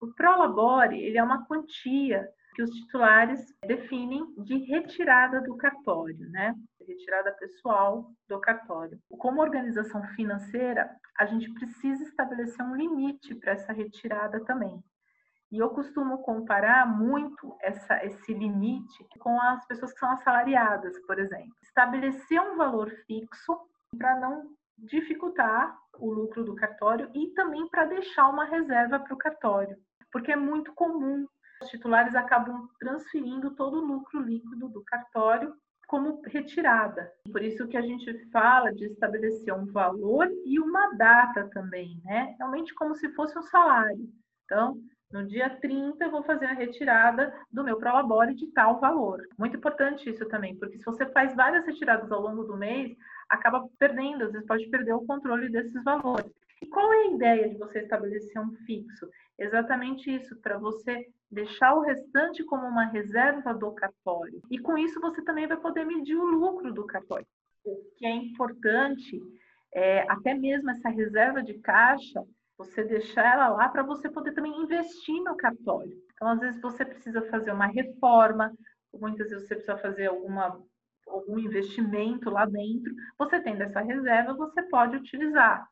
O Prolabore, ele é uma quantia que os titulares definem de retirada do cartório, né? Retirada pessoal do cartório. Como organização financeira, a gente precisa estabelecer um limite para essa retirada também. E eu costumo comparar muito essa, esse limite com as pessoas que são assalariadas, por exemplo. Estabelecer um valor fixo para não dificultar o lucro do cartório e também para deixar uma reserva para o cartório, porque é muito comum os titulares acabam transferindo todo o lucro líquido do cartório como retirada. Por isso que a gente fala de estabelecer um valor e uma data também, né? Realmente como se fosse um salário. Então, no dia 30, eu vou fazer a retirada do meu Prolabore de tal valor. Muito importante isso também, porque se você faz várias retiradas ao longo do mês, acaba perdendo, às vezes pode perder o controle desses valores. E qual é ideia de você estabelecer um fixo? Exatamente isso, para você deixar o restante como uma reserva do cartório. E com isso você também vai poder medir o lucro do cartório. O que é importante é até mesmo essa reserva de caixa você deixar ela lá para você poder também investir no cartório. Então, às vezes, você precisa fazer uma reforma, muitas vezes você precisa fazer alguma, algum investimento lá dentro. Você tendo essa reserva, você pode utilizar.